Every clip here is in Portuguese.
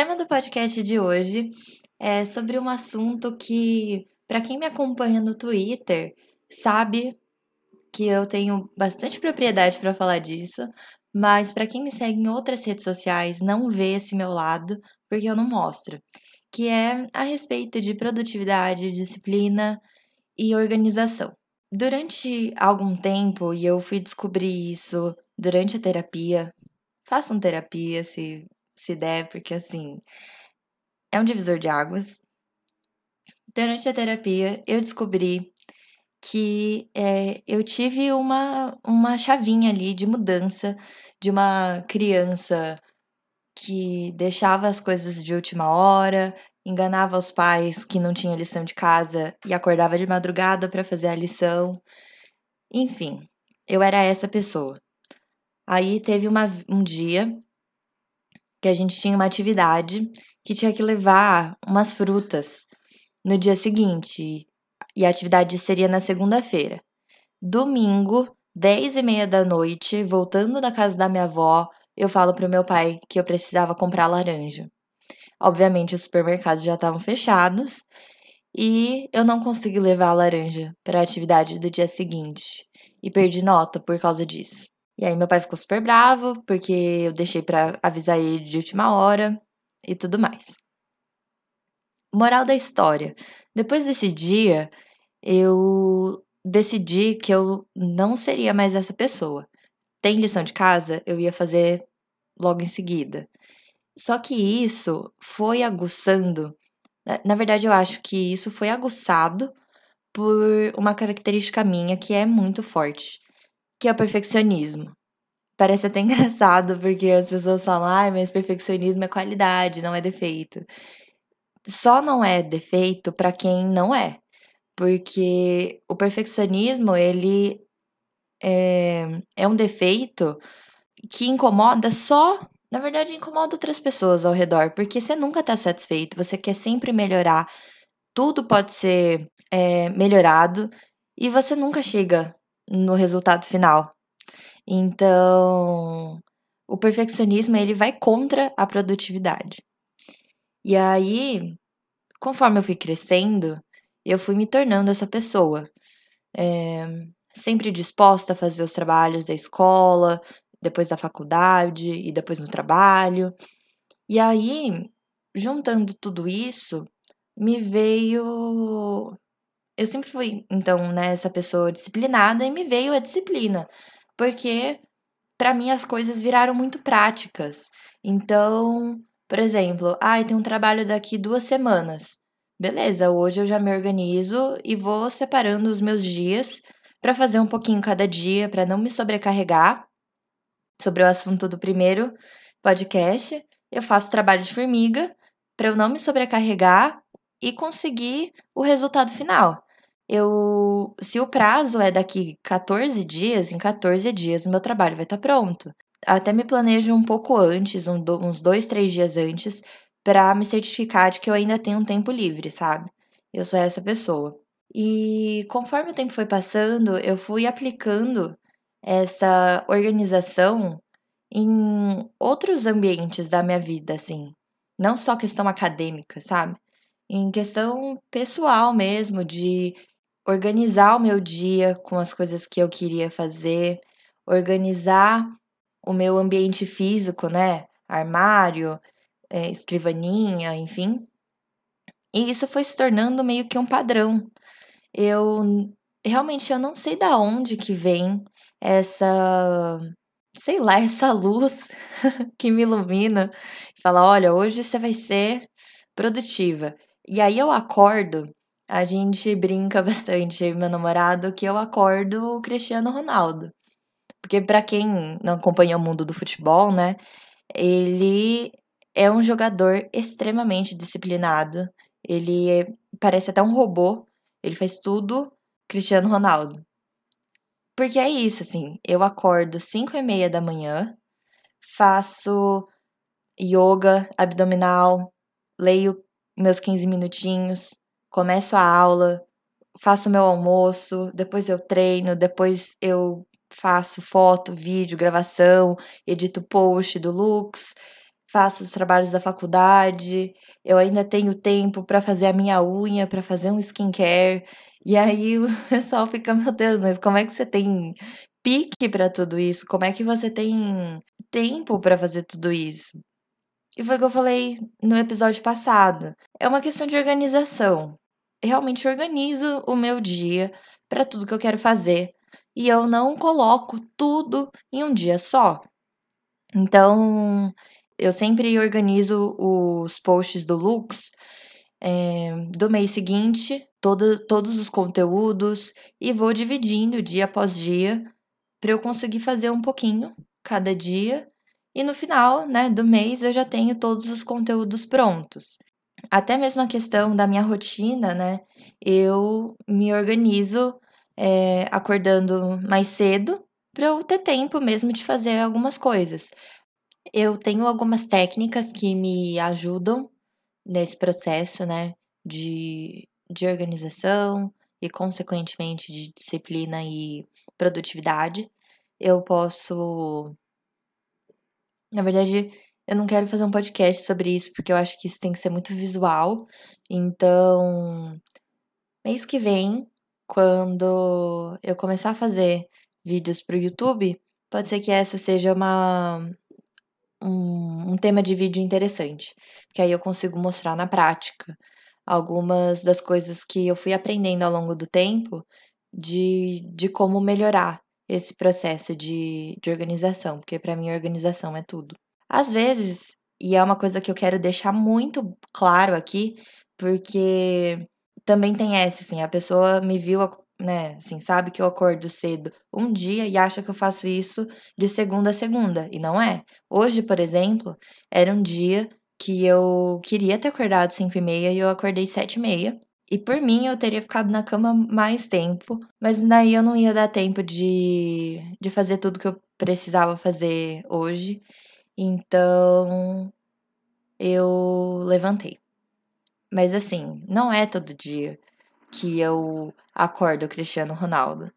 tema do podcast de hoje é sobre um assunto que, para quem me acompanha no Twitter, sabe que eu tenho bastante propriedade para falar disso, mas para quem me segue em outras redes sociais não vê esse meu lado, porque eu não mostro, que é a respeito de produtividade, disciplina e organização. Durante algum tempo, e eu fui descobrir isso durante a terapia, façam terapia se, se der, porque assim, é um divisor de águas. Durante a terapia, eu descobri que é, eu tive uma, uma chavinha ali de mudança de uma criança que deixava as coisas de última hora, enganava os pais que não tinha lição de casa e acordava de madrugada para fazer a lição. Enfim, eu era essa pessoa. Aí teve uma, um dia que a gente tinha uma atividade que tinha que levar umas frutas no dia seguinte. E a atividade seria na segunda-feira. Domingo, dez e meia da noite, voltando da casa da minha avó, eu falo pro meu pai que eu precisava comprar laranja. Obviamente, os supermercados já estavam fechados e eu não consegui levar a laranja para a atividade do dia seguinte e perdi nota por causa disso. E aí meu pai ficou super bravo porque eu deixei para avisar ele de última hora e tudo mais. Moral da história: depois desse dia, eu decidi que eu não seria mais essa pessoa. Tem lição de casa? Eu ia fazer logo em seguida. Só que isso foi aguçando. Na verdade, eu acho que isso foi aguçado por uma característica minha que é muito forte, que é o perfeccionismo. Parece até engraçado, porque as pessoas falam, ah, mas perfeccionismo é qualidade, não é defeito. Só não é defeito para quem não é. Porque o perfeccionismo, ele é, é um defeito que incomoda só na verdade, incomoda outras pessoas ao redor, porque você nunca tá satisfeito, você quer sempre melhorar, tudo pode ser é, melhorado e você nunca chega no resultado final. Então, o perfeccionismo ele vai contra a produtividade. E aí, conforme eu fui crescendo, eu fui me tornando essa pessoa. É, sempre disposta a fazer os trabalhos da escola, depois da faculdade e depois no trabalho. E aí, juntando tudo isso, me veio. Eu sempre fui, então, né, essa pessoa disciplinada e me veio a disciplina, porque para mim as coisas viraram muito práticas. Então, por exemplo, ai, ah, tem um trabalho daqui duas semanas. Beleza, hoje eu já me organizo e vou separando os meus dias para fazer um pouquinho cada dia, para não me sobrecarregar sobre o assunto do primeiro podcast. Eu faço trabalho de formiga para eu não me sobrecarregar e conseguir o resultado final. Eu, se o prazo é daqui 14 dias, em 14 dias o meu trabalho vai estar tá pronto. Até me planejo um pouco antes, um, uns dois, três dias antes, para me certificar de que eu ainda tenho um tempo livre, sabe? Eu sou essa pessoa. E conforme o tempo foi passando, eu fui aplicando essa organização em outros ambientes da minha vida, assim. Não só questão acadêmica, sabe? Em questão pessoal mesmo, de organizar o meu dia com as coisas que eu queria fazer, organizar o meu ambiente físico, né? Armário, é, escrivaninha, enfim. E isso foi se tornando meio que um padrão. Eu realmente eu não sei da onde que vem essa, sei lá, essa luz que me ilumina e fala: olha, hoje você vai ser produtiva. E aí eu acordo, a gente brinca bastante, meu namorado, que eu acordo o Cristiano Ronaldo. Porque para quem não acompanha o mundo do futebol, né, ele é um jogador extremamente disciplinado. Ele é, parece até um robô. Ele faz tudo Cristiano Ronaldo. Porque é isso, assim, eu acordo 5 e meia da manhã, faço yoga abdominal, leio meus 15 minutinhos, começo a aula, faço meu almoço, depois eu treino, depois eu faço foto, vídeo, gravação, edito post do Lux, faço os trabalhos da faculdade, eu ainda tenho tempo para fazer a minha unha, para fazer um skincare. E aí o pessoal fica, meu Deus, mas como é que você tem pique para tudo isso? Como é que você tem tempo para fazer tudo isso? E foi o que eu falei no episódio passado. É uma questão de organização. Realmente organizo o meu dia para tudo que eu quero fazer e eu não coloco tudo em um dia só. Então, eu sempre organizo os posts do Lux é, do mês seguinte, todo, todos os conteúdos, e vou dividindo dia após dia para eu conseguir fazer um pouquinho cada dia. E no final né, do mês eu já tenho todos os conteúdos prontos. Até mesmo a questão da minha rotina, né? Eu me organizo é, acordando mais cedo para eu ter tempo mesmo de fazer algumas coisas. Eu tenho algumas técnicas que me ajudam nesse processo, né, de, de organização e, consequentemente, de disciplina e produtividade. Eu posso. Na verdade, eu não quero fazer um podcast sobre isso, porque eu acho que isso tem que ser muito visual. Então, mês que vem, quando eu começar a fazer vídeos para o YouTube, pode ser que essa seja uma, um, um tema de vídeo interessante, que aí eu consigo mostrar na prática algumas das coisas que eu fui aprendendo ao longo do tempo de, de como melhorar esse processo de, de organização, porque para mim organização é tudo. Às vezes, e é uma coisa que eu quero deixar muito claro aqui, porque também tem essa, assim, a pessoa me viu né, assim, sabe que eu acordo cedo um dia e acha que eu faço isso de segunda a segunda, e não é. Hoje, por exemplo, era um dia que eu queria ter acordado 5 e meia e eu acordei 7 e meia. E por mim eu teria ficado na cama mais tempo, mas daí eu não ia dar tempo de, de fazer tudo que eu precisava fazer hoje. Então eu levantei. Mas assim, não é todo dia que eu acordo o Cristiano Ronaldo.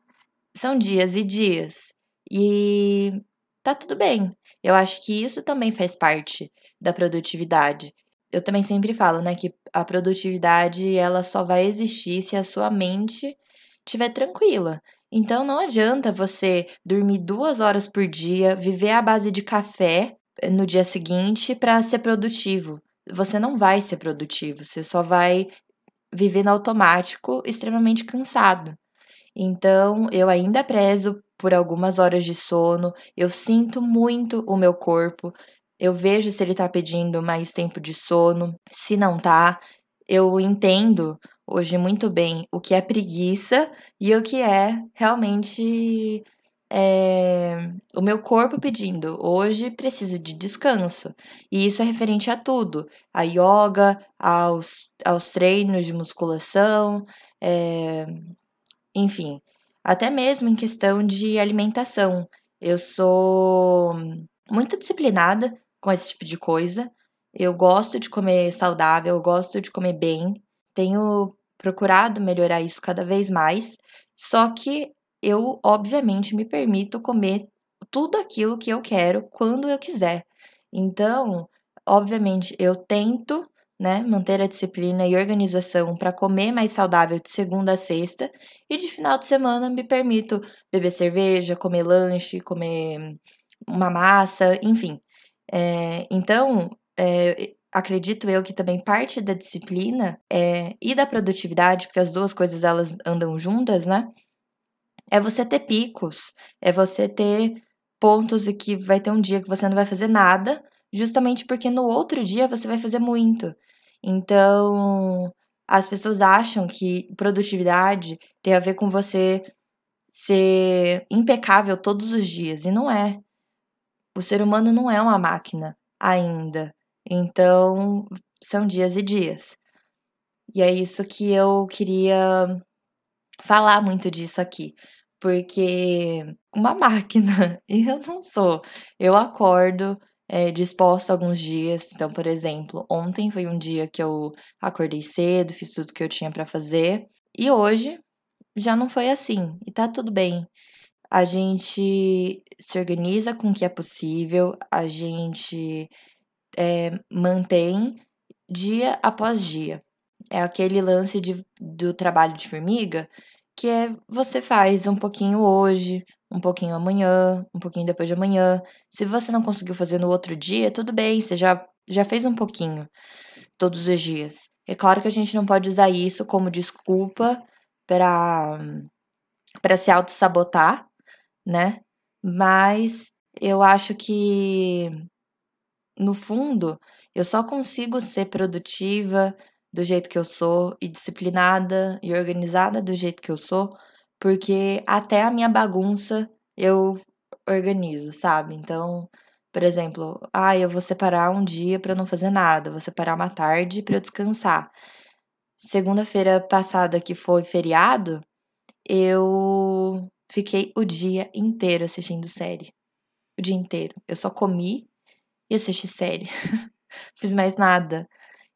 São dias e dias. E tá tudo bem. Eu acho que isso também faz parte da produtividade. Eu também sempre falo, né, que a produtividade ela só vai existir se a sua mente estiver tranquila. Então não adianta você dormir duas horas por dia, viver à base de café eh, no dia seguinte para ser produtivo. Você não vai ser produtivo, você só vai viver no automático, extremamente cansado. Então, eu ainda prezo por algumas horas de sono, eu sinto muito o meu corpo, eu vejo se ele tá pedindo mais tempo de sono, se não tá, eu entendo hoje muito bem o que é preguiça e o que é realmente é, o meu corpo pedindo, hoje preciso de descanso. E isso é referente a tudo: a yoga, aos, aos treinos de musculação, é, enfim, até mesmo em questão de alimentação. Eu sou muito disciplinada com esse tipo de coisa. Eu gosto de comer saudável, eu gosto de comer bem. Tenho procurado melhorar isso cada vez mais. Só que eu, obviamente, me permito comer tudo aquilo que eu quero quando eu quiser. Então, obviamente, eu tento né, manter a disciplina e organização para comer mais saudável de segunda a sexta e de final de semana me permito beber cerveja, comer lanche, comer uma massa, enfim. É, então, é, acredito eu que também parte da disciplina é, e da produtividade, porque as duas coisas elas andam juntas, né? é você ter picos, é você ter pontos e que vai ter um dia que você não vai fazer nada, justamente porque no outro dia você vai fazer muito. Então, as pessoas acham que produtividade tem a ver com você ser impecável todos os dias, e não é. O ser humano não é uma máquina ainda. Então, são dias e dias. E é isso que eu queria falar muito disso aqui porque uma máquina, e eu não sou. Eu acordo é, disposta alguns dias. Então, por exemplo, ontem foi um dia que eu acordei cedo, fiz tudo que eu tinha para fazer, e hoje já não foi assim, e tá tudo bem. A gente se organiza com o que é possível, a gente é, mantém dia após dia. É aquele lance de, do trabalho de formiga que é você faz um pouquinho hoje, um pouquinho amanhã, um pouquinho depois de amanhã. Se você não conseguiu fazer no outro dia, tudo bem, você já, já fez um pouquinho todos os dias. É claro que a gente não pode usar isso como desculpa para para se auto-sabotar, né? Mas eu acho que no fundo eu só consigo ser produtiva do jeito que eu sou e disciplinada e organizada do jeito que eu sou, porque até a minha bagunça eu organizo, sabe? Então, por exemplo, ah, eu vou separar um dia para não fazer nada, vou separar uma tarde para eu descansar. Segunda-feira passada, que foi feriado, eu fiquei o dia inteiro assistindo série. O dia inteiro. Eu só comi e assisti série. fiz mais nada.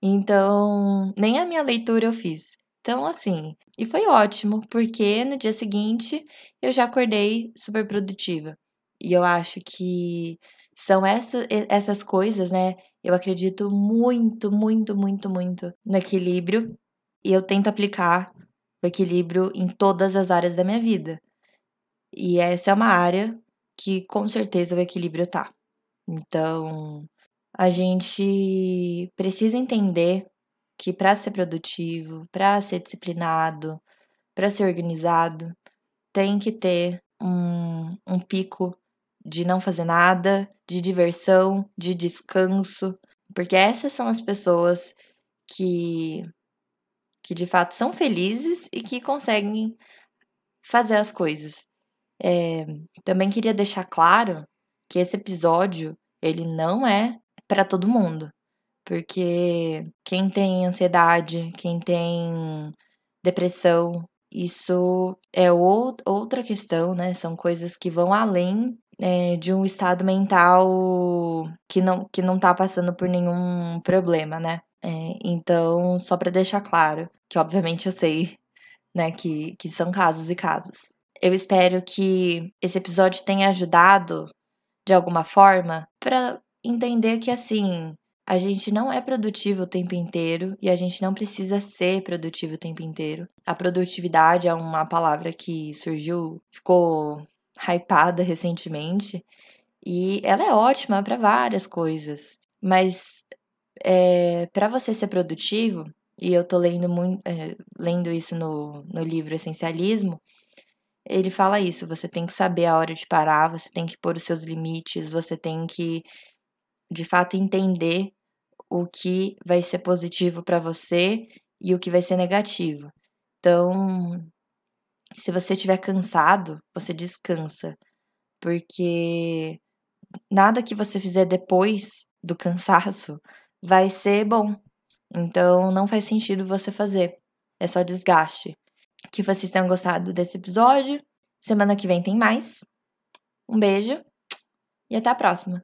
Então, nem a minha leitura eu fiz. Então, assim, e foi ótimo, porque no dia seguinte eu já acordei super produtiva. E eu acho que são essa, essas coisas, né? Eu acredito muito, muito, muito, muito no equilíbrio e eu tento aplicar o equilíbrio em todas as áreas da minha vida. E essa é uma área que com certeza o equilíbrio tá. Então, a gente precisa entender que para ser produtivo, para ser disciplinado, para ser organizado, tem que ter um, um pico de não fazer nada, de diversão, de descanso, porque essas são as pessoas que que de fato são felizes e que conseguem fazer as coisas. É, também queria deixar claro que esse episódio ele não é para todo mundo, porque quem tem ansiedade, quem tem depressão, isso é outra questão, né? São coisas que vão além é, de um estado mental que não, que não tá passando por nenhum problema, né? É, então, só para deixar claro, que obviamente eu sei, né, que, que são casos e casos. Eu espero que esse episódio tenha ajudado de alguma forma para entender que assim, a gente não é produtivo o tempo inteiro e a gente não precisa ser produtivo o tempo inteiro. A produtividade é uma palavra que surgiu, ficou hypada recentemente e ela é ótima para várias coisas, mas é, para você ser produtivo, e eu tô lendo, muito, é, lendo isso no, no livro Essencialismo, ele fala isso: você tem que saber a hora de parar, você tem que pôr os seus limites, você tem que, de fato, entender o que vai ser positivo para você e o que vai ser negativo. Então, se você estiver cansado, você descansa, porque nada que você fizer depois do cansaço vai ser bom. Então não faz sentido você fazer. É só desgaste. Que vocês tenham gostado desse episódio. Semana que vem tem mais. Um beijo e até a próxima.